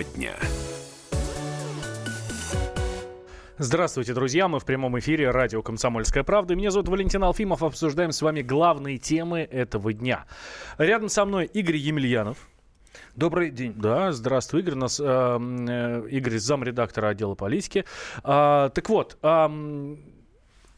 Тема дня. Здравствуйте, друзья. Мы в прямом эфире радио «Комсомольская правда». Меня зовут Валентин Алфимов. Обсуждаем с вами главные темы этого дня. Рядом со мной Игорь Емельянов. Добрый день. Да, здравствуй, Игорь. У нас э, э, Игорь замредактора отдела политики. А, так вот, э,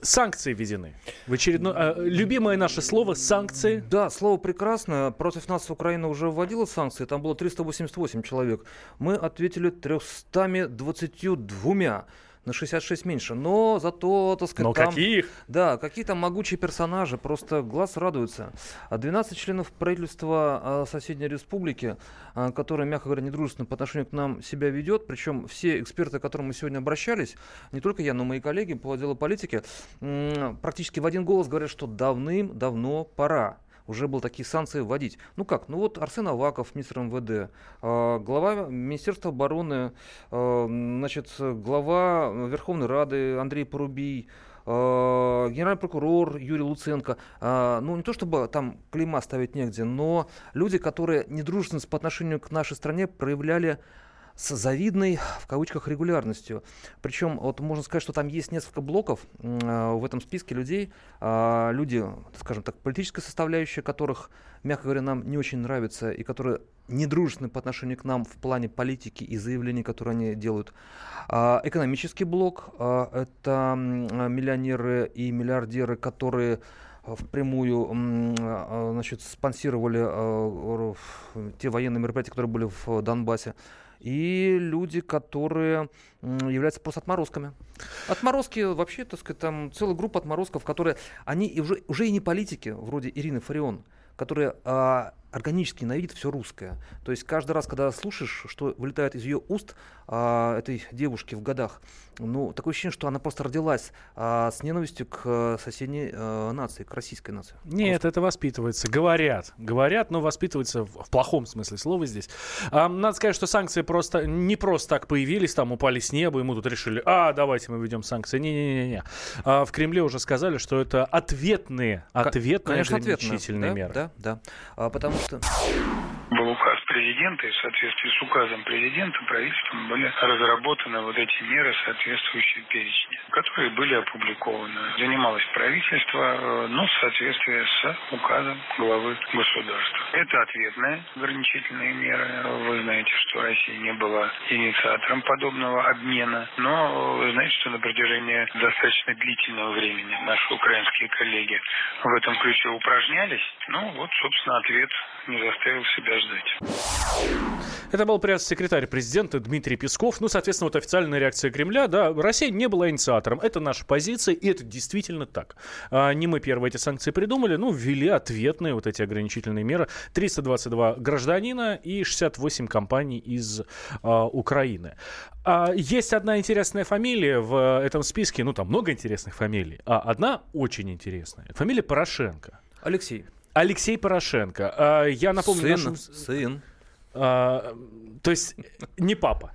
санкции введены. В очередной... Э, любимое наше слово «санкции». Да, слово прекрасное. Против нас Украина уже вводила санкции. Там было 388 человек. Мы ответили 322 на 66 меньше. Но зато, так сказать, Но там... каких? Да, какие там могучие персонажи, просто глаз радуется. 12 членов правительства а, соседней республики, а, которые, мягко говоря, недружественно по отношению к нам себя ведет, причем все эксперты, к которым мы сегодня обращались, не только я, но и мои коллеги по отделу политики, практически в один голос говорят, что давным-давно пора уже было такие санкции вводить. Ну как? Ну вот Арсен Аваков, министр МВД, э, глава Министерства обороны, э, значит, глава Верховной Рады Андрей Порубий, э, генеральный прокурор Юрий Луценко. Ну, не то чтобы там клейма ставить негде, но люди, которые недружественность по отношению к нашей стране проявляли с завидной, в кавычках, регулярностью. Причем, вот можно сказать, что там есть несколько блоков э, в этом списке людей, э, люди, скажем так, политическая составляющая которых, мягко говоря, нам не очень нравится и которые недружественны по отношению к нам в плане политики и заявлений, которые они делают. Э, экономический блок э, – это э, миллионеры и миллиардеры, которые впрямую значит, спонсировали те военные мероприятия, которые были в Донбассе и люди, которые являются просто отморозками. Отморозки вообще, так сказать, там целая группа отморозков, которые, они уже, уже и не политики, вроде Ирины Фарион, которые а, органически ненавидит все русское. То есть каждый раз, когда слушаешь, что вылетает из ее уст а, этой девушки в годах, ну, такое ощущение, что она просто родилась а, с ненавистью к а, соседней а, нации, к российской нации. Нет, просто. это воспитывается. Говорят. Говорят, но воспитывается в, в плохом смысле слова здесь. А, надо сказать, что санкции просто не просто так появились, там упали с неба, и мы тут решили, а, давайте мы ведем санкции. Не-не-не. А, в Кремле уже сказали, что это ответные, ответные Конечно, ограничительные ответные. меры. Да, да. А, потому что... Президента, и в соответствии с указом президента правительством были разработаны вот эти меры, соответствующие перечни, которые были опубликованы. Занималось правительство, э, но в соответствии с указом главы государства. Это ответные ограничительные меры. Вы знаете, что Россия не была инициатором подобного обмена, но вы знаете, что на протяжении достаточно длительного времени наши украинские коллеги в этом ключе упражнялись. Ну вот, собственно, ответ не заставил себя ждать. Это был пресс-секретарь президента Дмитрий Песков. Ну, соответственно, вот официальная реакция Кремля, да, Россия не была инициатором. Это наша позиция, и это действительно так. А, не мы первые эти санкции придумали, ну, ввели ответные вот эти ограничительные меры. 322 гражданина и 68 компаний из а, Украины. А, есть одна интересная фамилия в этом списке, ну, там много интересных фамилий, а одна очень интересная. Фамилия Порошенко. Алексей. Алексей Порошенко. А, я напомню... Сын. Нашим... Сын. А, то есть не папа.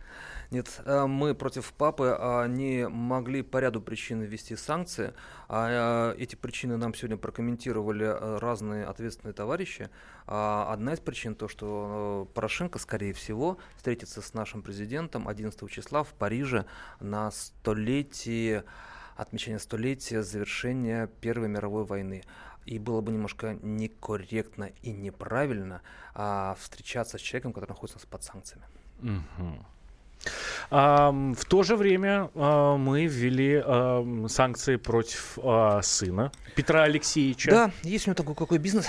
Нет, э, мы против папы а, не могли по ряду причин ввести санкции. А эти причины нам сегодня прокомментировали э, разные ответственные товарищи. Одна из причин то, что э, Порошенко, скорее всего, встретится с нашим президентом 11 числа в Париже на столетие отмечания столетия завершения Первой мировой войны и было бы немножко некорректно и неправильно а, встречаться с человеком, который находится под санкциями. Угу. А, в то же время а, мы ввели а, санкции против а, сына Петра Алексеевича. Да, есть у него такой какой бизнес.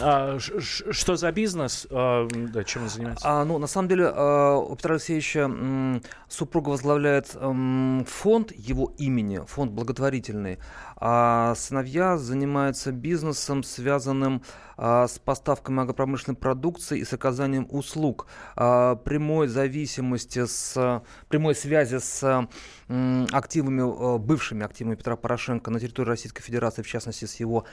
А, что за бизнес? А, чем он занимается? А, ну, на самом деле, а, у Петра Алексеевича супруга возглавляет фонд его имени, фонд благотворительный. А сыновья занимаются бизнесом, связанным а, с поставкой агропромышленной продукции и с оказанием услуг. А, прямой зависимости с прямой связи с активами, бывшими активами Петра Порошенко на территории Российской Федерации, в частности, с его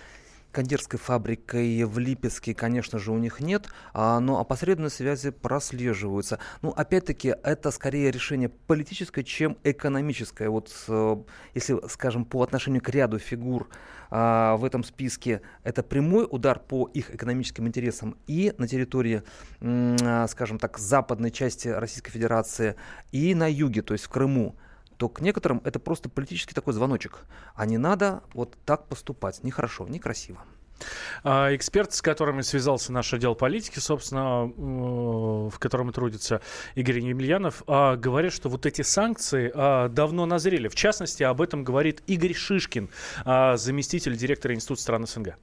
кондитерской фабрикой в Липецке, конечно же, у них нет, а, но опосредованные связи прослеживаются. Ну, опять-таки, это скорее решение политическое, чем экономическое. Вот э, если, скажем, по отношению к ряду фигур а, в этом списке, это прямой удар по их экономическим интересам и на территории, а, скажем так, западной части Российской Федерации, и на юге, то есть в Крыму то к некоторым это просто политический такой звоночек. А не надо вот так поступать. Нехорошо, некрасиво. А, эксперт, с которыми связался наш отдел политики, собственно, в котором трудится Игорь Емельянов, а, говорит, что вот эти санкции а, давно назрели. В частности, об этом говорит Игорь Шишкин, заместитель директора Института стран СНГ.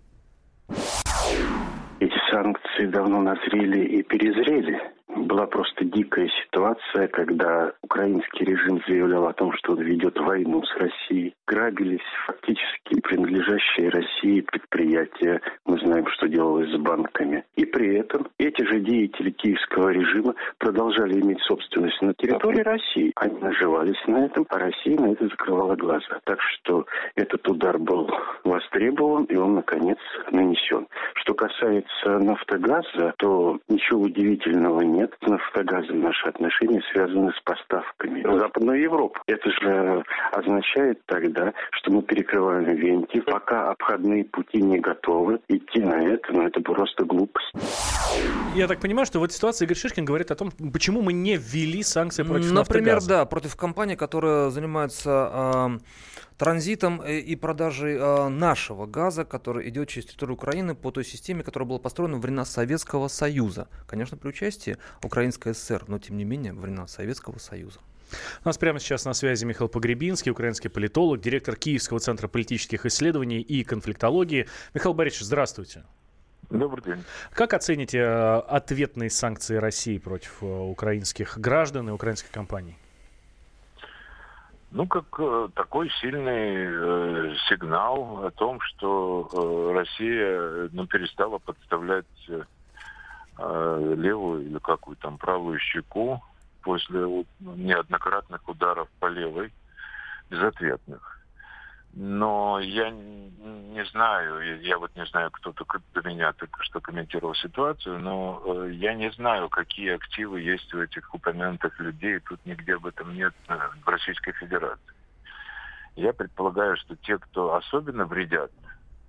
Эти санкции давно назрели и перезрели была просто дикая ситуация, когда украинский режим заявлял о том, что он ведет войну с Россией. Грабились фактически принадлежащие России предприятия. Мы знаем, что делалось с банками. И при этом эти же деятели киевского режима продолжали иметь собственность на территории России. Они наживались на этом, а Россия на это закрывала глаза. Так что этот удар был востребован, и он, наконец, нанесен. Что касается нафтогаза, то ничего удивительного нет нет. С нафтогазом наши отношения связаны с поставками в Западную Европу. Это же означает тогда, что мы перекрываем венти, пока обходные пути не готовы. Идти на это, но ну, это просто глупость. Я так понимаю, что в этой ситуации Игорь Шишкин говорит о том, почему мы не ввели санкции против Например, нафтогаза. да, против компании, которая занимается э, транзитом э, и продажей э, нашего газа, который идет через территорию Украины по той системе, которая была построена во времена Советского Союза. Конечно, при участии Украинской ССР, но тем не менее во времена Советского Союза. У нас прямо сейчас на связи Михаил Погребинский, украинский политолог, директор Киевского центра политических исследований и конфликтологии. Михаил Борисович, здравствуйте. Добрый день. Как оцените э, ответные санкции России против украинских граждан и украинских компаний? Ну, как э, такой сильный э, сигнал о том, что э, Россия ну, перестала подставлять э, левую или какую там правую щеку после неоднократных ударов по левой, безответных. Но я не знаю, я вот не знаю, кто только до меня только что комментировал ситуацию, но э, я не знаю, какие активы есть у этих упомянутых людей. Тут нигде об этом нет э, в Российской Федерации. Я предполагаю, что те, кто особенно вредят,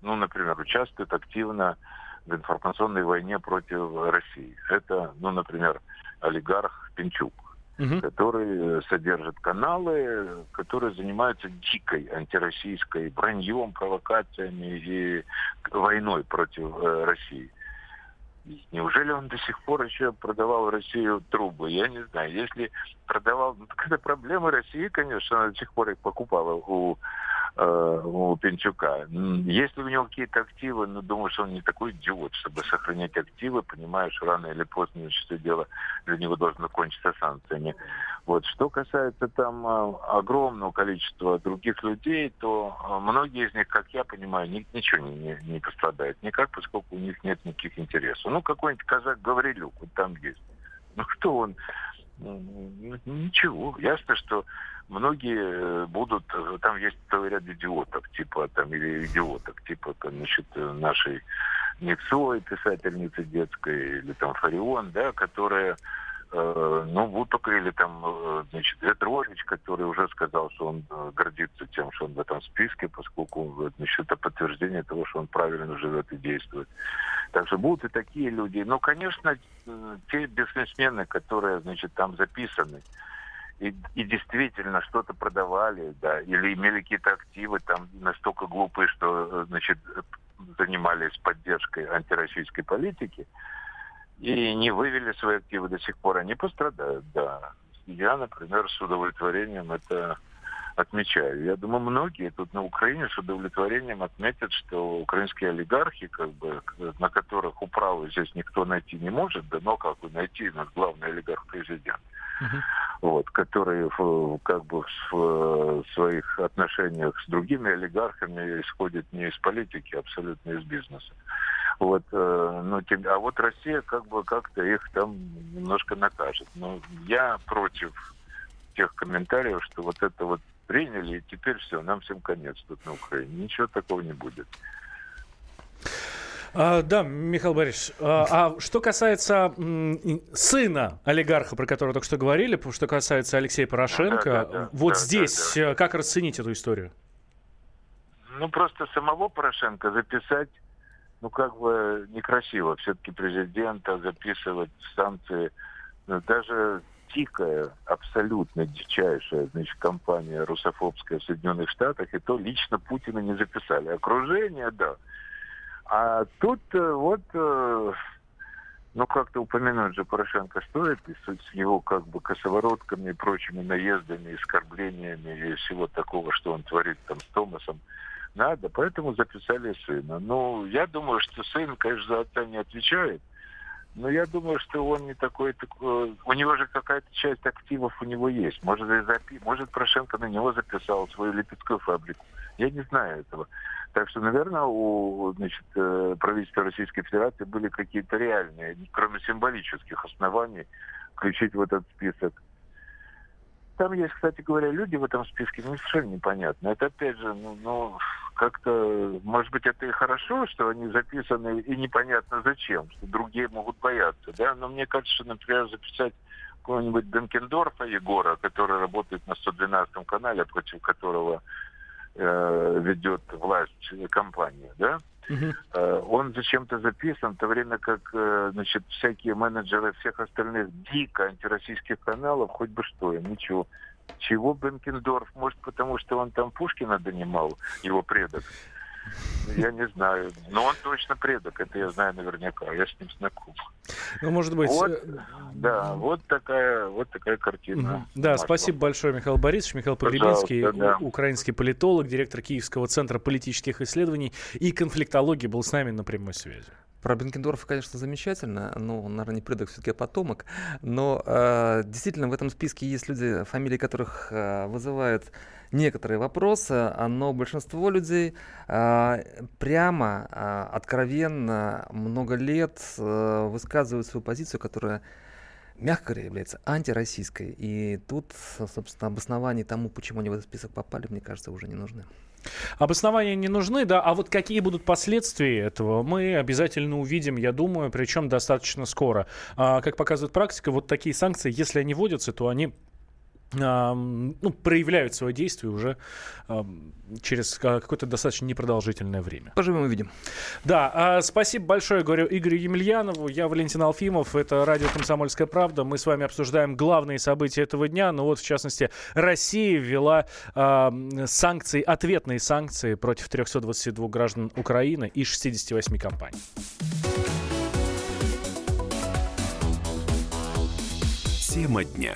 ну, например, участвуют активно в информационной войне против России. Это, ну, например, олигарх Пинчук угу. который содержит каналы, которые занимаются дикой антироссийской браньем, провокациями и войной против э, России. Неужели он до сих пор еще продавал Россию трубы? Я не знаю. Если продавал, ну, так это проблемы России, конечно, она до сих пор их покупала у э, у Пенчука. Если у него какие-то активы, ну, думаю, что он не такой идиот, чтобы сохранять активы, понимаешь, рано или поздно все дело для него должно кончиться санкциями. Вот. Что касается там э, огромного количества других людей, то э, многие из них, как я понимаю, ни, ничего не, не, не пострадают никак, поскольку у них нет никаких интересов. Ну, какой-нибудь казак Гаврилюк, вот там есть. Ну, что он Ничего. Ясно, что многие э, будут, э, там есть целый ряд идиотов, типа там, или идиоток, типа там, значит, нашей Никсой, писательницы детской, или там Фарион, да, которые Э, ну, вот только или там, э, значит, Ветрович, который уже сказал, что он э, гордится тем, что он в этом списке, поскольку, значит, это подтверждение того, что он правильно живет и действует. Так что будут и такие люди. Но, конечно, те бизнесмены, которые, значит, там записаны, и, и действительно что-то продавали, да, или имели какие-то активы там настолько глупые, что, значит, занимались поддержкой антироссийской политики, и не вывели свои активы до сих пор, они пострадают, да. Я, например, с удовлетворением это отмечаю. Я думаю, многие тут на Украине с удовлетворением отметят, что украинские олигархи, как бы, на которых управы здесь никто найти не может, да, но как бы найти, нас главный олигарх президент, uh-huh. вот, который как бы в своих отношениях с другими олигархами исходит не из политики, а абсолютно из бизнеса. Вот, э, ну, а вот Россия как бы как-то их там немножко накажет. Но я против тех комментариев, что вот это вот приняли, и теперь все, нам всем конец тут на Украине. Ничего такого не будет. А, да, Михаил Борисович, а, а что касается м, сына олигарха, про которого только что говорили, что касается Алексея Порошенко, да, да, да, вот да, здесь да, да. как расценить эту историю? Ну, просто самого Порошенко записать, ну, как бы некрасиво. Все-таки президента записывать санкции, ну, даже дикая, абсолютно дичайшая, значит, компания русофобская в Соединенных Штатах, и то лично Путина не записали. Окружение, да. А тут э, вот, э, ну как-то упомянуть же Порошенко стоит, и с его как бы косоворотками и прочими наездами, оскорблениями и всего такого, что он творит там с Томасом, надо, поэтому записали сына. Ну, я думаю, что сын, конечно, за отца не отвечает, но я думаю, что он не такой, такой у него же какая-то часть активов у него есть. Может, запи... Может, Порошенко на него записал свою липецкую фабрику. Я не знаю этого. Так что, наверное, у значит, э, правительства Российской Федерации были какие-то реальные, кроме символических оснований, включить в этот список. Там есть, кстати говоря, люди в этом списке, ну, совершенно непонятно. Это, опять же, ну, ну как-то, может быть, это и хорошо, что они записаны, и непонятно зачем, что другие могут бояться, да, но мне кажется, например, записать какого-нибудь Бенкендорфа Егора, который работает на 112 канале, против которого э, ведет власть компания, да, Uh-huh. Э, он зачем-то записан, в то время как э, значит, всякие менеджеры всех остальных дико антироссийских каналов, хоть бы что им, ничего. Чего Бенкендорф? Может, потому что он там Пушкина донимал, его предок? Я не знаю. Но он точно предок, это я знаю наверняка. Я с ним знаком. Ну, может быть. Вот, э, да, вот такая, вот такая картина. Да, спасибо большое, Михаил Борисович. Михаил Погребинский, да. украинский политолог, директор Киевского центра политических исследований и конфликтологии был с нами на прямой связи. Про Бенкендорфа, конечно, замечательно, но он, наверное, не предок, все-таки потомок. Но э, действительно в этом списке есть люди, фамилии которых э, вызывают некоторые вопросы, но большинство людей э, прямо, э, откровенно, много лет э, высказывают свою позицию, которая мягко говоря, является антироссийской. И тут, собственно, обоснований тому, почему они в этот список попали, мне кажется, уже не нужны. Обоснования не нужны, да, а вот какие будут последствия этого, мы обязательно увидим, я думаю, причем достаточно скоро. А, как показывает практика, вот такие санкции, если они вводятся, то они ну, проявляют свое действие уже через какое-то достаточно непродолжительное время. Поживем увидим. Да, а, спасибо большое, говорю Игорю Емельянову. Я Валентин Алфимов. Это радио «Комсомольская правда». Мы с вами обсуждаем главные события этого дня. Ну вот, в частности, Россия ввела а, санкции, ответные санкции против 322 граждан Украины и 68 компаний. Тема дня.